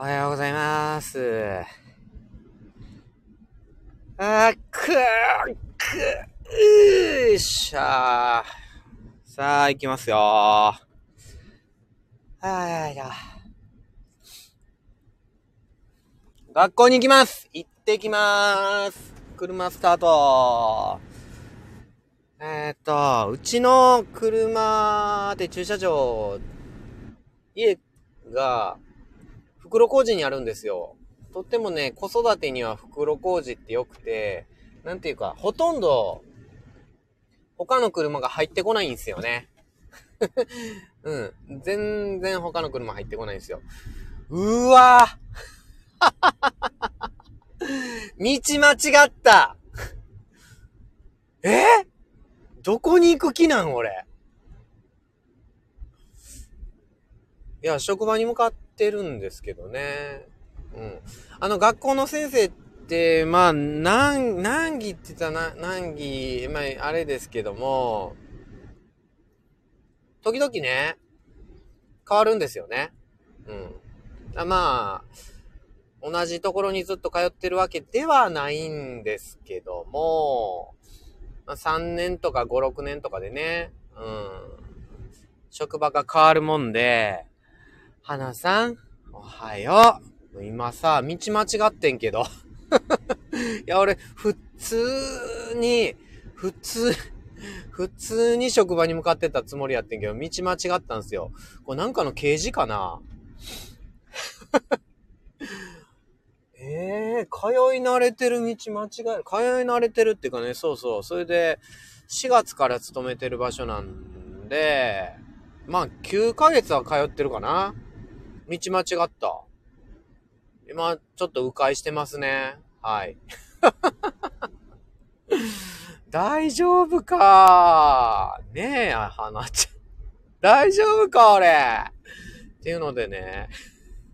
おはようございます。あー、くー、くー、よっしゃー。さあ、行きますよー。はーい、学校に行きます行ってきまーす車スタートえー、っと、うちの車で駐車場、家が、袋小路にあるんですよ。とってもね、子育てには袋小路って良くて、なんていうか、ほとんど、他の車が入ってこないんですよね。うん。全然他の車入ってこないんですよ。うーわ 道間違ったえ？どこに行く気なん俺？いや、職場に向かってるんですけどね。うん。あの、学校の先生って、まあ、何、何期って言ったらな、何期、まあ、あれですけども、時々ね、変わるんですよね。うん。あまあ、同じところにずっと通ってるわけではないんですけども、まあ、3年とか5、6年とかでね、うん。職場が変わるもんで、花さん、おはよう。今さ、道間違ってんけど。いや、俺、普通に、普通、普通に職場に向かってたつもりやってんけど、道間違ったんすよ。これなんかの刑事かな？え えー、通い慣れてる道間違え。通い慣れてるっていうかね、そうそう。それで、4月から勤めてる場所なんで、まあ、9ヶ月は通ってるかな。道間違った。今、ちょっと迂回してますね。はい。大丈夫か？ねえ、花ちゃん。大丈夫か俺？っていうのでね。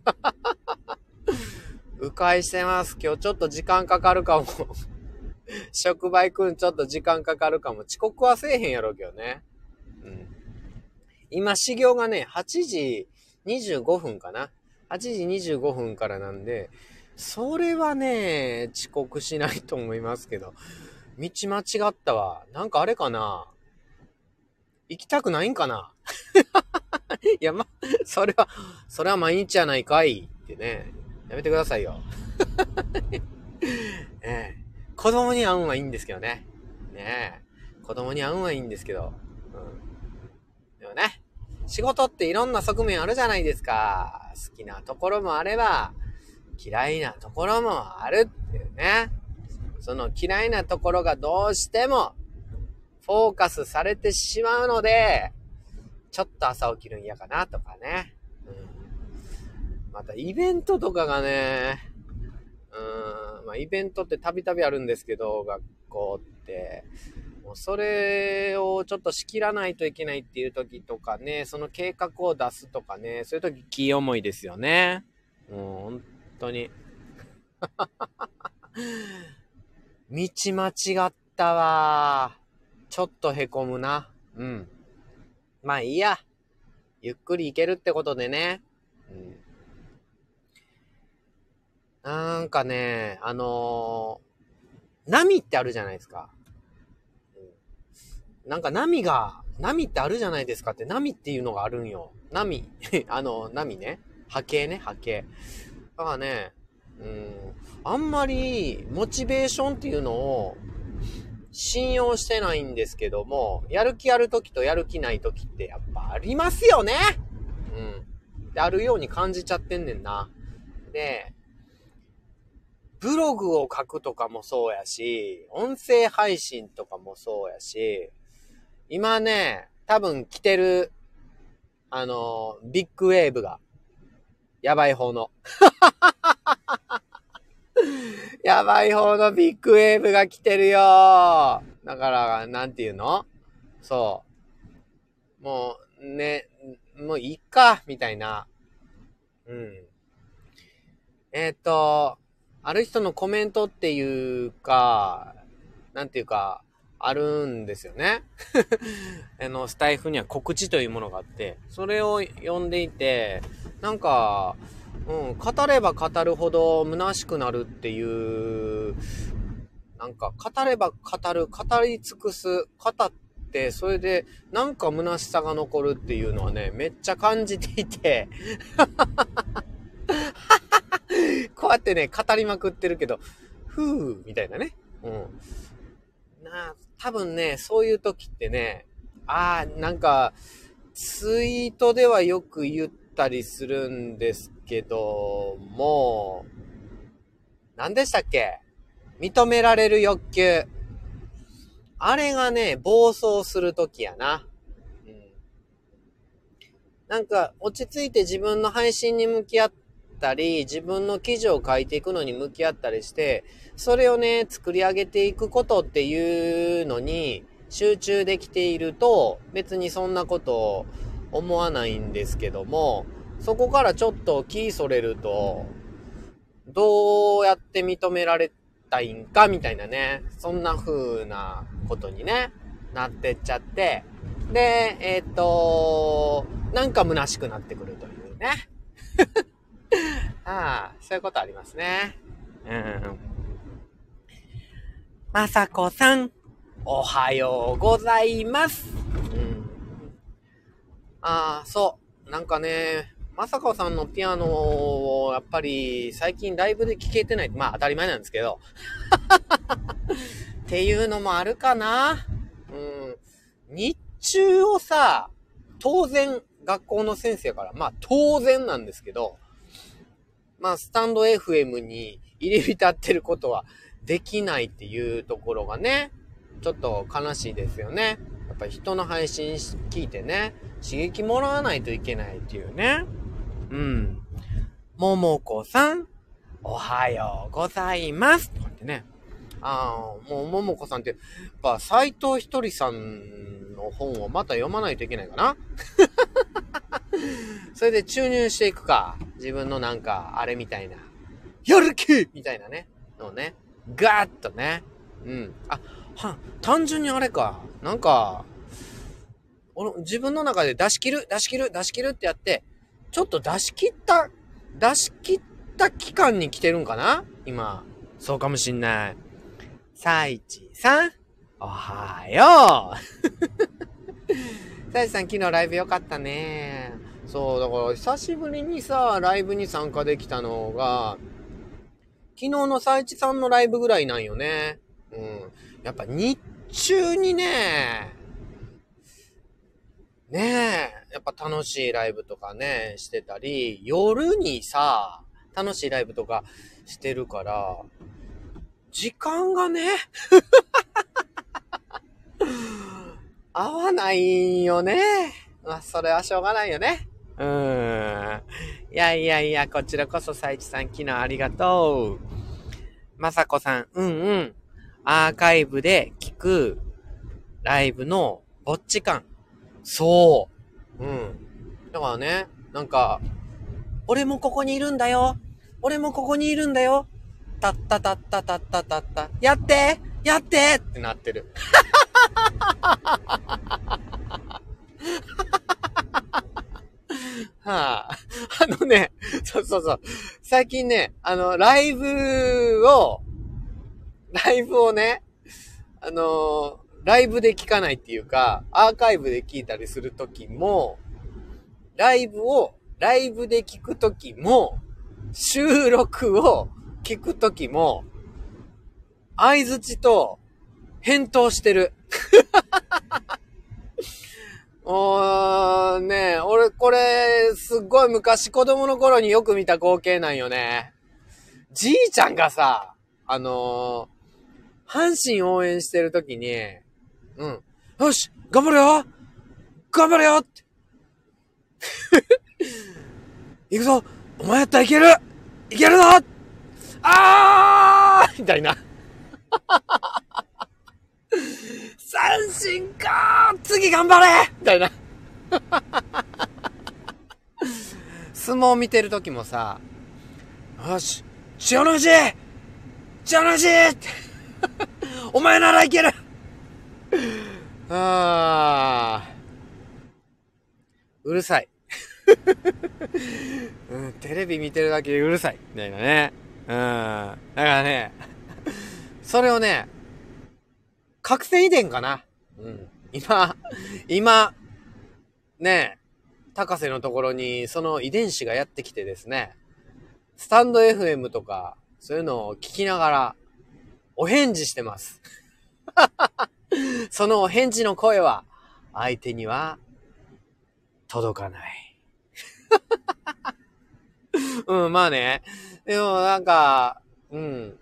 迂回してます。今日ちょっと時間かかるかも。職場行くんちょっと時間かかるかも。遅刻はせえへんやろうけどね。うん。今、始業がね、8時25分かな？8時25分からなんで、それはね、遅刻しないと思いますけど。道間違ったわ。なんかあれかな？行きたくないんかな？いや、ま、それは、それは毎日やないかいってね。やめてくださいよ。ええ。子供に会うんはいいんですけどね。ね。子供に会うんはいいんですけど。うん。でもね、仕事っていろんな側面あるじゃないですか。好きなところもあれば、嫌いなところもあるっていうね。その嫌いなところがどうしてもフォーカスされてしまうので、ちょっと朝起きるん嫌かなとかね。うん、またイベントとかがね、うん、まあイベントってたびたびあるんですけど、学校って。もうそれをちょっと仕切らないといけないっていう時とかね、その計画を出すとかね、そういう時気重いですよね。もう本当に。道間違ったわ。ちょっとへこむな。うん。まあいいや。ゆっくり行けるってことでね。うん。なんかね、あのー、波ってあるじゃないですか。なんか波が、波ってあるじゃないですかって、波っていうのがあるんよ。波。あの、波ね。波形ね、波形。だからね、うん、あんまり、モチベーションっていうのを、信用してないんですけども、やる気ある時とやる気ない時ってやっぱありますよねうん。で、あるように感じちゃってんねんな。で、ブログを書くとかもそうやし、音声配信とかもそうやし、今ね、多分来てる、あの、ビッグウェーブが、やばい方の。やばい方のビッグウェーブが来てるよだから、なんていうの？そう。もう、ね、もういいか、みたいな。うん。えっ、ー、と、ある人のコメントっていうか、なんていうか、あるんですよね。あの、スタイフには告知というものがあって、それを読んでいて、なんか、うん、語れば語るほど虚しくなるっていう、なんか語れば語る、語り尽くす、語って、それでなんか虚しさが残るっていうのはね、めっちゃ感じていて、やってね、語りまくってるけど、ふーみたいなね。うん。な多分ね、そういう時ってね、ああ、なんか、ツイートではよく言ったりするんですけども、何でしたっけ？認められる欲求。あれがね、暴走するときやな。うん。なんか、落ち着いて自分の配信に向き合ってたり、自分の記事を書いていくのに向き合ったりして、それをね、作り上げていくことっていうのに、集中できていると、別にそんなこと思わないんですけども、そこからちょっと気それると、どうやって認められたいんかみたいなね、そんな風なことにね、なってっちゃって、で、えっ、と、なんか虚しくなってくるというね。ああ、そういうことありますね。うん。まさこさん。おはようございます。うん。ああ、そう。なんかね、まさかさんのピアノを、やっぱり最近ライブで聴けてない。まあ当たり前なんですけど。っていうのもあるかな。うん。日中をさ、当然学校の先生から、まあ当然なんですけど、まあスタンド FM に入り浸ってることはできないっていうところがね、ちょっと悲しいですよね。やっぱ人の配信聞いてね、刺激もらわないといけないっていうね。うん。ももこさん、おはようございます。とかってね。ああ、もうももこさんって、やっぱ斎藤ひとりさんの本をまた読まないといけないかなそれで注入していくか。自分のなんか、あれみたいな。やる気みたいなね。のね。ガーッとね。うん。あ、は、単純にあれか。なんか、俺、自分の中で出し切る、出し切る、出し切るってやって、ちょっと出し切った、出し切った期間に来てるんかな？今。そうかもしんない。さいちさん、おはようさいちさん、昨日ライブよかったね。そう、だから久しぶりにさ、ライブに参加できたのが、昨日のさいちさんのライブぐらいなんよね。うん。やっぱ日中にね、ねえ、やっぱ楽しいライブとかね、してたり、夜にさ、楽しいライブとかしてるから、時間がね、合わないよね。まあ、それはしょうがないよね。うーん。いやいやいや、こちらこそ、さいちさん、昨日ありがとう。まさこさん、うんうん。アーカイブで聞くライブのぼっち感。そう。うん。だからね、なんか、俺もここにいるんだよ。俺もここにいるんだよ。たったたったたったたった。やってやってってなってる。はあ、あのね、そうそうそう。最近ね、あの、ライブを、ライブをね、あの、ライブで聞かないっていうか、アーカイブで聞いたりするときも、ライブを、ライブで聞くときも、収録を聞くときも、相づちと返答してる。おー、ね俺これ、すっごい昔子供の頃によく見た光景なんよね。じいちゃんがさ、あの阪神応援してるときに、うん。よし頑張れよ頑張れよって。行くぞお前やったらいけるいけるぞあーみたいな。三振か次頑張れみたいな。相撲見てる時もさ、よし、千代の富士千代の富士 お前ならいけるああ。うるさい。う うん、テレビ見てるだけでうるさい。みたいなね。うん。だからね、それをね、覚醒遺伝かな？うん。今、今、ね、高瀬のところにその遺伝子がやってきてですね、スタンド FM とか、そういうのを聞きながら、お返事してます。そのお返事の声は、相手には、届かない。うん、まあね。でもなんか、うん。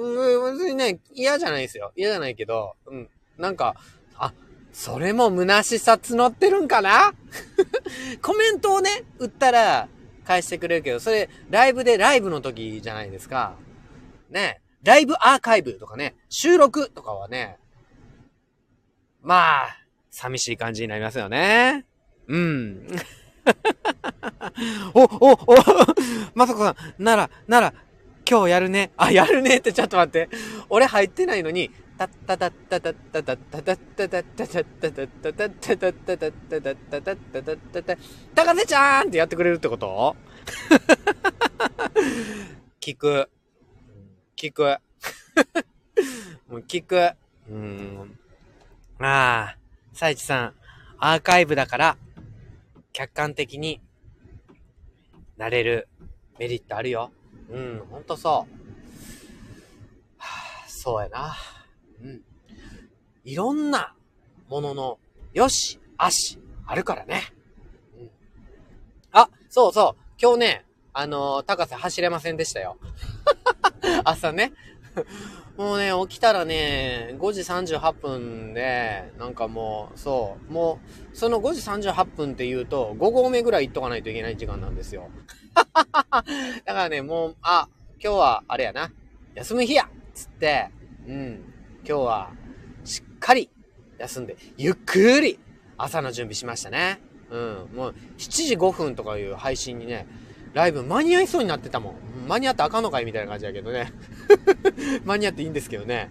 うん、別にね、嫌じゃないですよ。嫌じゃないけど、うん。なんか、あ、それも虚しさ募ってるんかなコメントをね、打ったら返してくれるけど、それ、ライブでライブの時じゃないですか。ね。ライブアーカイブとかね、収録とかはね、まあ、寂しい感じになりますよね。うん。お、お、お、まさこさん、なら、なら、今日やるね。あ、やるねってちょっと待って。俺入ってないのに、タッタタッタタッタタッタタッタタッタタッタタッタタッタタッタタッタタッタタッタタッタタッ高瀬ちゃーんってやってくれるってこと聞く。聞く。もう聞く。うん。ああ、サイチさん、アーカイブだから、客観的になれるメリットあるよ。うん、ほんとそう。はあ、そうやな。うん。いろんなものの、よし、あし、あるからね。うん。あ、そうそう。今日ね、あのー、高瀬走れませんでしたよ。朝ね。もうね、起きたらね、5時38分で、なんかもう、そう、もう、その5時38分って言うと、5合目ぐらい行っとかないといけない時間なんですよ。だからね、もう、あ、今日は、あれやな、休む日やつって、うん、今日は、しっかり休んで、ゆっくり朝の準備しましたね。うん、もう、7時5分とかいう配信にね、ライブ間に合いそうになってたもん。間に合ってあかんのかいみたいな感じだけどね。間に合っていいんですけどね。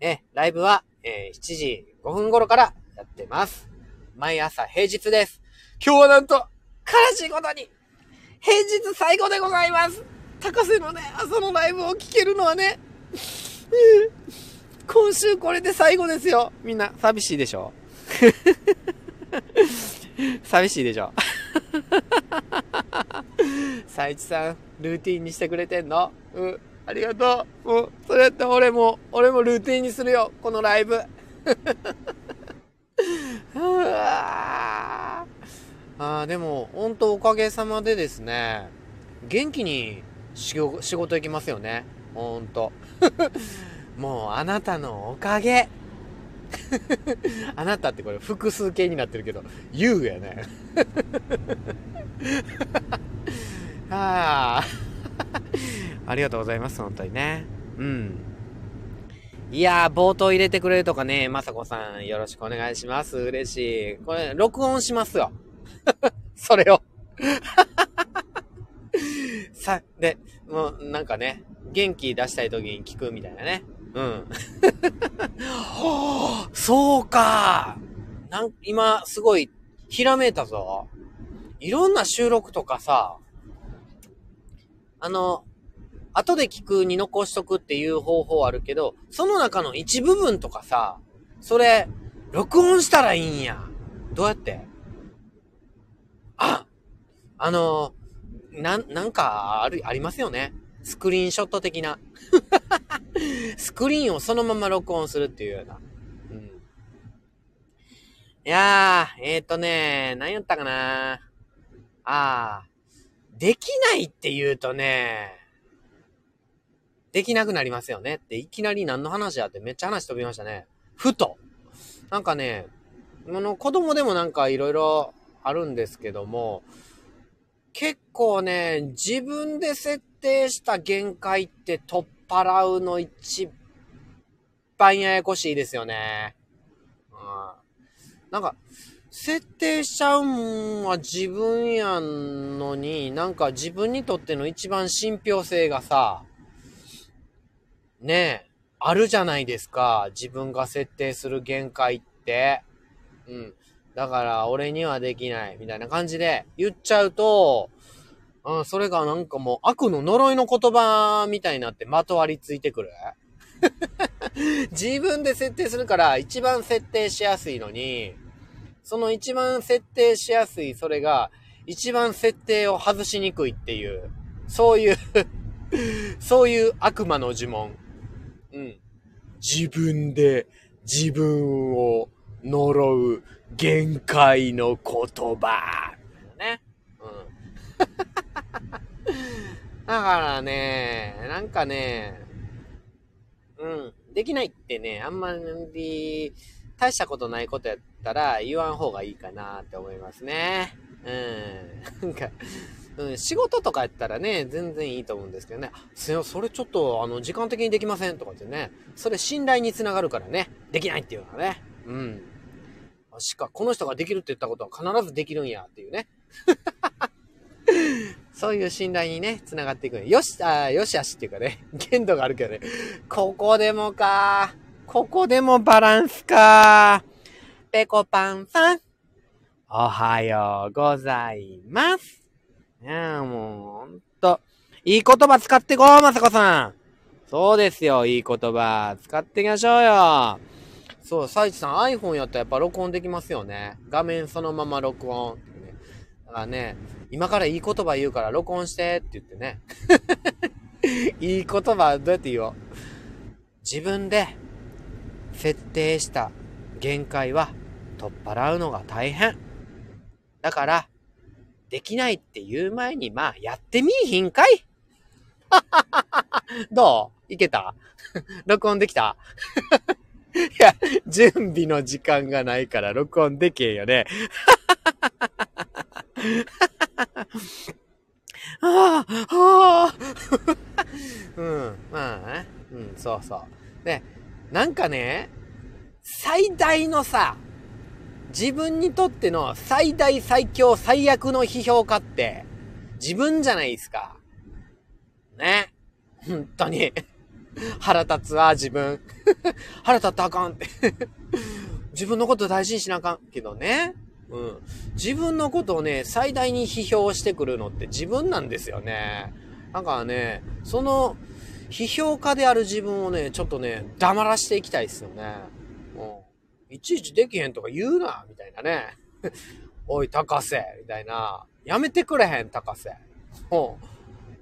うん、え、ライブは、えー、7時5分頃からやってます。毎朝平日です。今日はなんと、悲しいことに、平日最後でございます。高瀬のね、朝のライブを聴けるのはね、今週これで最後ですよ。みんな、寂しいでしょ？寂しいでしょ？さいちさん、ルーティンにしてくれてんの？うん。ありがとう。もう、それやったら俺も、俺もルーティンにするよ。このライブ。あ あ、でも、本当おかげさまでですね、元気に仕事行きますよね。ほんと。もう、あなたのおかげ。あなたってこれ複数形になってるけど、言うやね。ああ。ありがとうございます、本当にね。うん。いやー、冒頭入れてくれるとかね、まさこさん、よろしくお願いします。嬉しい。これ、録音しますよ。それを。さ、で、もう、なんかね、元気出したい時に聞くみたいなね。うん。そうかなん、今、すごい、ひらめいたぞ。いろんな収録とかさ、あの、後で聞くに残しとくっていう方法あるけど、その中の一部分とかさ、それ、録音したらいいんや。どうやって？あ、あの、な、なんか、ある、ありますよね。スクリーンショット的な。スクリーンをそのまま録音するっていうような。うん。いやー、えっ、ー、とね、何やったかなあー、できないって言うとね、できなくなりますよねっていきなり何の話やってめっちゃ話飛びましたね。ふと。なんかね、あの子供でもなんか色々あるんですけども、結構ね、自分で設定した限界って取っ払うの一番ややこしいですよね。うん。なんか、設定しちゃうんは自分やんのに、なんか自分にとっての一番信憑性がさ、ねえ、あるじゃないですか。自分が設定する限界って。うん。だから俺にはできない、みたいな感じで言っちゃうと、うん、それがなんかもう悪の呪いの言葉みたいになってまとわりついてくる。自分で設定するから一番設定しやすいのに、その一番設定しやすいそれが一番設定を外しにくいっていう、そういう そういう悪魔の呪文。うん。自分で自分を呪う限界の言葉。ね。うん。だからね、なんかね、うん、できないってね、あんまり大したことないことやったら言わん方がいいかなって思いますね。うん。なんか、うん、仕事とかやったらね、全然いいと思うんですけどね。それちょっと、あの、時間的にできませんとかってね。それ信頼につながるからね。できないっていうのはね。うん。しか、この人ができるって言ったことは必ずできるんやっていうね。そういう信頼にね、繋がっていくよし、あよしあしっていうかね、限度があるけどね。ここでもか。ここでもバランスか。ペコパンさん。おはようございます。いやもう、ほんと。いい言葉使ってこう、まさこさん。そうですよ、いい言葉。使っていきましょうよ。そう、サイチさん iPhone やったらやっぱ録音できますよね。画面そのまま録音。だからね、今からいい言葉言うから録音してって言ってね。いい言葉どうやって言おう？自分で設定した限界は取っ払うのが大変。だから、できないって言う前に、まあ、やってみいひんかい どう？いけた？録音できた？や、準備の時間がないから録音できへんよね。ああ、ああ。うん、まあね。うん、そうそう。で、なんかね、最大のさ、自分にとっての最大最強最悪の批評家って、自分じゃないですか。ね。本当に。腹立つわ、自分。腹立ったあかんって 自分のこと大事にしなあかん。けどね。うん。自分のことをね、最大に批評してくるのって自分なんですよね。だからね、その、批評家である自分をね、ちょっとね、黙らしていきたいですよね。う。いちいちできへんとか言うな、みたいなね。おい、高瀬、みたいな。やめてくれへん、高瀬。う。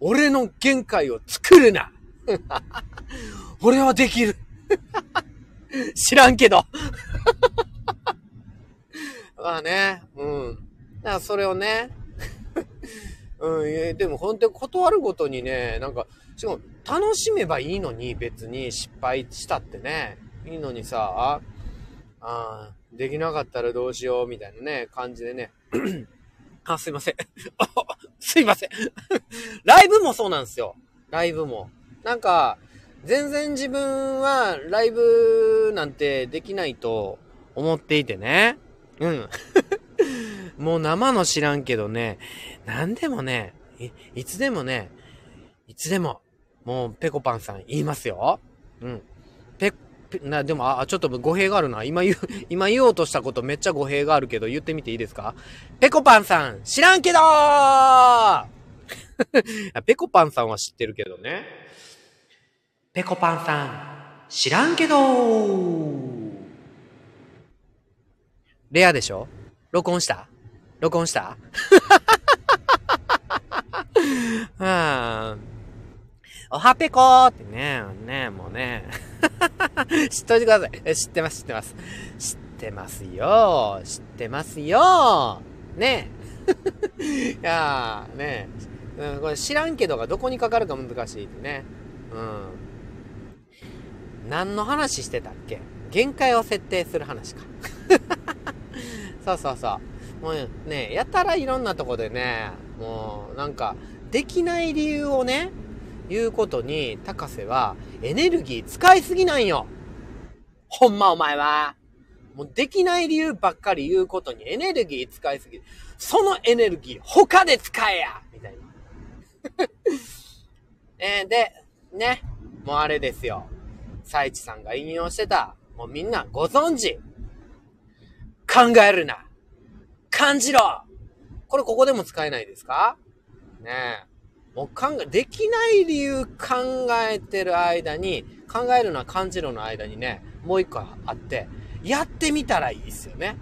俺の限界を作るな 俺はできる 知らんけど まあね、うん。だからそれをね、うん、でも本当に断るごとにね、なんか、しかも楽しめばいいのに別に失敗したってね、いいのにさ、あ、できなかったらどうしようみたいなね、感じでね。あ、すいません。すいません。ライブもそうなんですよ。ライブも。なんか、全然自分はライブなんてできないと思っていてね。うん。もう生の知らんけどね、何でもね、い、いつでもね、いつでも、もう、ペコパンさん言いますよ。うん。ペ、ペな、でも、あ、ちょっと語弊があるな。今言う、今言おうとしたことめっちゃ語弊があるけど、言ってみていいですか？ペコパンさん、知らんけどー ペコパンさんは知ってるけどね。ペコパンさん、知らんけどレアでしょ？録音した？録音した？あおはぺこーってね、ね、もうね。知っといてください。知ってます、知ってます。知ってますよ。知ってますよ。ね いやー、ねうん、これ知らんけどがどこにかかるか難しいってね。うん。何の話してたっけ？限界を設定する話か。そうそうそう。もうね、やたらいろんなとこでね、もうなんか、できない理由をね、言うことに、高瀬はエネルギー使いすぎなんよ。ほんまお前は。もうできない理由ばっかり言うことにエネルギー使いすぎ。そのエネルギー他で使えやみたいな。えー、で、ね、もうあれですよ。サイチさんが引用してた、もうみんなご存知。考えるな。感じろこれここでも使えないですか？ねえ。もう考え、できない理由考えてる間に、考えるのは感じろの間にね、もう一個あって、やってみたらいいですよね。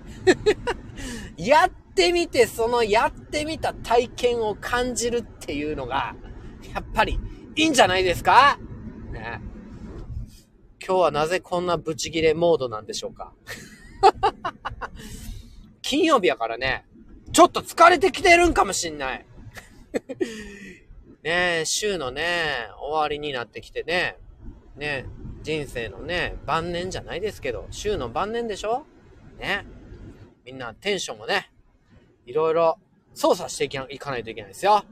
やってみて、そのやってみた体験を感じるっていうのが、やっぱりいいんじゃないですか？ね。今日はなぜこんなブチギレモードなんでしょうか？金曜日やからね、ちょっと疲れてきてるんかもしんない。ねえ週のね、終わりになってきてね、ね、人生のね、晩年じゃないですけど、週の晩年でしょ？ね。みんなテンションもね、いろいろ操作していかないといけないですよ。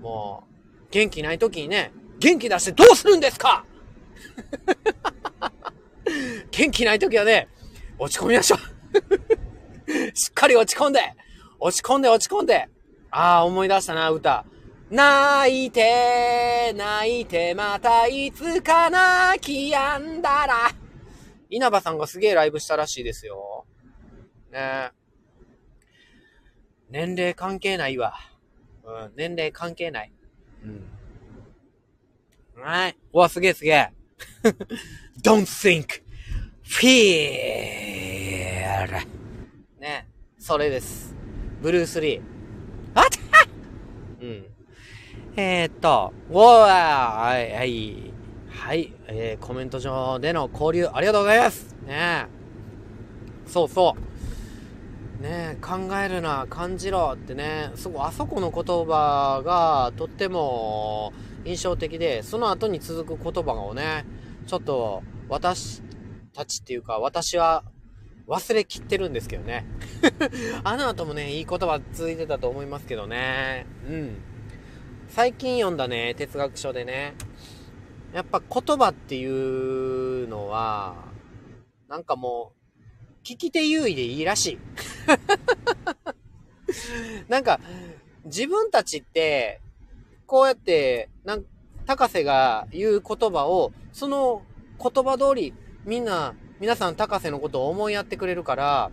もう、元気ない時にね、元気出してどうするんですか？元気ない時はね、落ち込みましょう しっかり落ち込んで、落ち込んで落ち込んで。ああ、思い出したな、歌。泣いて、泣いて、またいつか泣きやんだら。稲葉さんがすげえライブしたらしいですよ。ね年齢関係ないわ。うん、年齢関係ない。うん。はい。うわ、すげえすげえ。don't think, feel. ね。それです。ブルース・リー。あったうん。えー、っと、おーはい、はい。はい、えー、コメント上での交流ありがとうございますねそうそう。ね考えるな、感じろってね、すごい、あそこの言葉がとっても印象的で、その後に続く言葉をね、ちょっと私たちっていうか、私は忘れきってるんですけどね。あの後もね、いい言葉続いてたと思いますけどね。うん。最近読んだね、哲学書でね、やっぱ言葉っていうのは、なんかもう、聞き手優位でいいらしい。なんか、自分たちって、こうやって、なん高瀬が言う言葉を、その言葉通り、みんな皆さん高瀬のことを思いやってくれるから、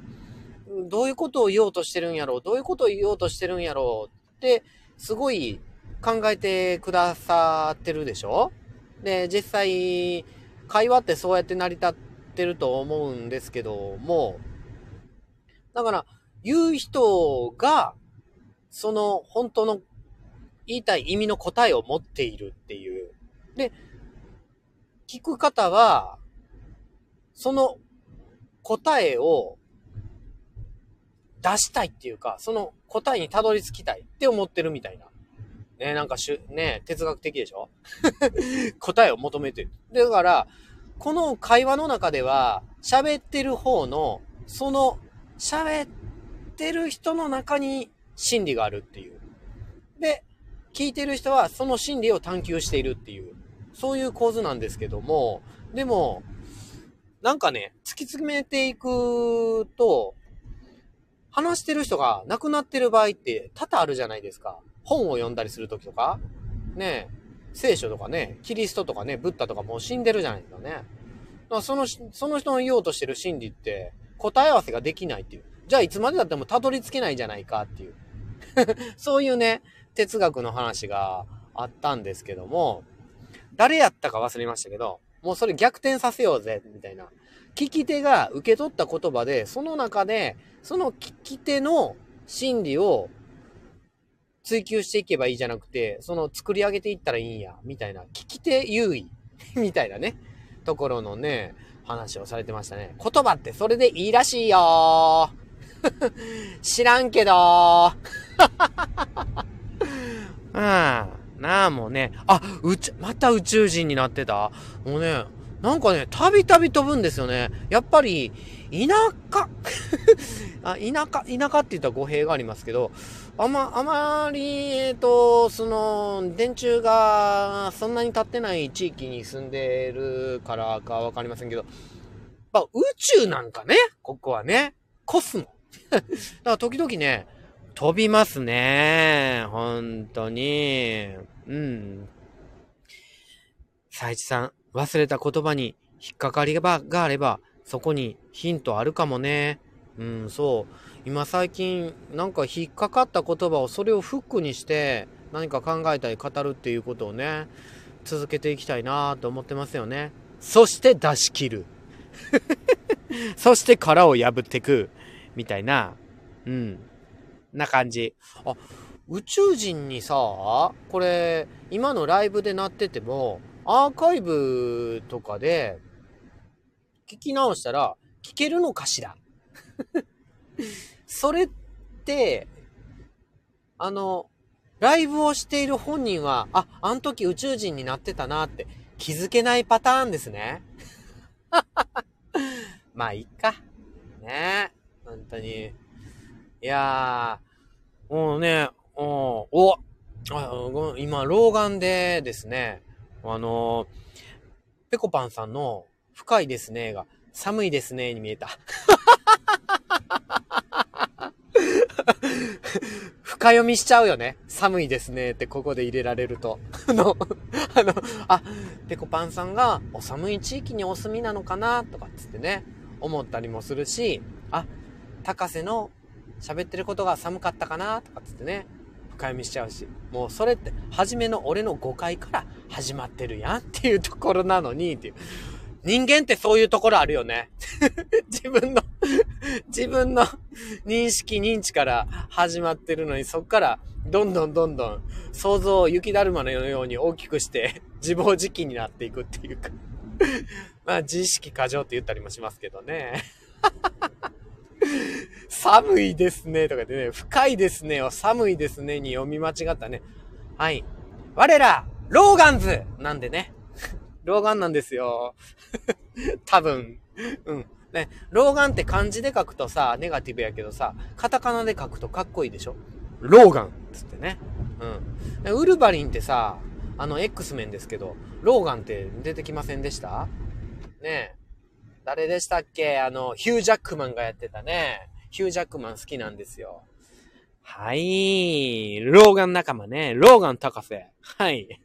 どういうことを言おうとしてるんやろうどういうことを言おうとしてるんやろうって、すごい考えてくださってるでしょ？で、実際、会話ってそうやって成り立ってると思うんですけども、だから、言う人が、その本当の言いたい意味の答えを持っているっていう。で、聞く方は、その答えを出したいっていうか、その答えにたどり着きたいって思ってるみたいな。ね、なんかしゅ、ね、哲学的でしょ？答えを求めてる。だから、この会話の中では、喋ってる方の、その、喋ってる人の中に真理があるっていう。で、聞いてる人はその真理を探求しているっていう、そういう構図なんですけども、でも、なんかね、突き詰めていくと、話してる人が亡くなってる場合って多々あるじゃないですか。本を読んだりするときとか、ね聖書とかね、キリストとかね、ブッダとかもう死んでるじゃないですかね。だからその、その人の言おうとしてる真理って答え合わせができないっていう。じゃあいつまでだってもたどり着けないじゃないかっていう。そういうね、哲学の話があったんですけども、誰やったか忘れましたけど、もうそれ逆転させようぜ、みたいな。聞き手が受け取った言葉で、その中で、その聞き手の心理を追求していけばいいじゃなくて、その作り上げていったらいいんや、みたいな。聞き手優位、みたいなね、ところのね、話をされてましたね。言葉ってそれでいいらしいよ 知らんけど うん。なあ、もうね。あ、宇宙、また宇宙人になってた？もうね、なんかね、たびたび飛ぶんですよね。やっぱり、田舎 あ、田舎、田舎って言ったら語弊がありますけど、あま、あまり、えっ、ー、と、その、電柱がそんなに立ってない地域に住んでるからかわかりませんけど、まあ、宇宙なんかね、ここはね、コスモ。だから時々ね、飛びますね。本当に。うん。佐一さん、忘れた言葉に引っかかりがあれば、そこにヒントあるかもね。うん、そう。今最近なんか引っかかった言葉をそれをフックにして何か考えたり語るっていうことをね、続けていきたいなと思ってますよね。そして出し切る。そして殻を破っていく。みたいな、うん、な感じ。あ、宇宙人にさ、これ、今のライブでなってても、アーカイブとかで、聞き直したら、聞けるのかしら？それって、あの、ライブをしている本人は、あ、あの時宇宙人になってたなって気づけないパターンですね。まあ、いっか。ね本当に。いやー、もうね、おおあ今、老眼でですね、あのぺこぱんさんの深いですねが、寒いですねに見えた。深読みしちゃうよね。寒いですねってここで入れられると。あの、あの、あ、ぺこぱんさんがお寒い地域にお住みなのかなとかっつってね、思ったりもするし、あ、高瀬の喋ってることが寒かったかなとかっつってね、深読みしちゃうし、もうそれって、初めの俺の誤解から始まってるやんっていうところなのに、っていう。人間ってそういうところあるよね。自分の 自分の認識、認知から始まってるのに、そっからどんどんどんどん想像を雪だるまのように大きくして自暴自棄になっていくっていうか まあ自意識過剰って言ったりもしますけどね寒いですねとかでね、深いですねを寒いですねに読み間違ったね。はい。我ら、ローガンズなんでね。老眼なんですよ。多分。うん。ね、老眼って漢字で書くとさ、ネガティブやけどさ、カタカナで書くとかっこいいでしょ老眼つってね。うん。ウルヴァリンってさ、あの X メンですけど、老眼って出てきませんでした？ねえ。誰でしたっけ？あの、ヒュージャックマンがやってたね。ヒュージャックマン好きなんですよ。はい。老眼仲間ね。老眼高瀬。はい。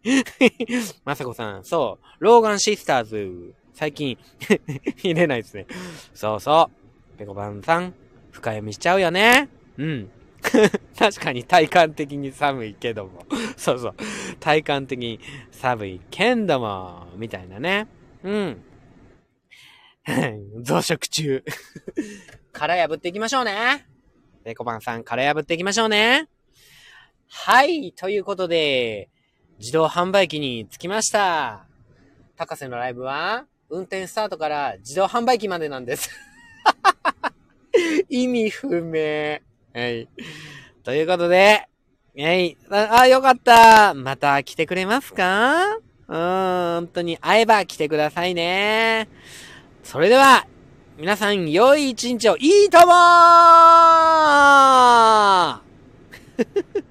まさこさん、そう。老眼シスターズ。最近 入れないですね。そうそう。ペコバンさん、深読みしちゃうよね。うん。確かに体感的に寒いけども。そうそう。体感的に寒いけんども。みたいなね。うん。増殖中。殻破っていきましょうね。ペコパンさん、殻破っていきましょうね。はい。ということで、自動販売機に着きました。高瀬のライブは、運転スタートから自動販売機までなんです。意味不明。はい。ということで、はい。あ、あよかった。また来てくれますか？うん、本当に会えば来てくださいね。それでは、皆さん、良い一日を、いいともー！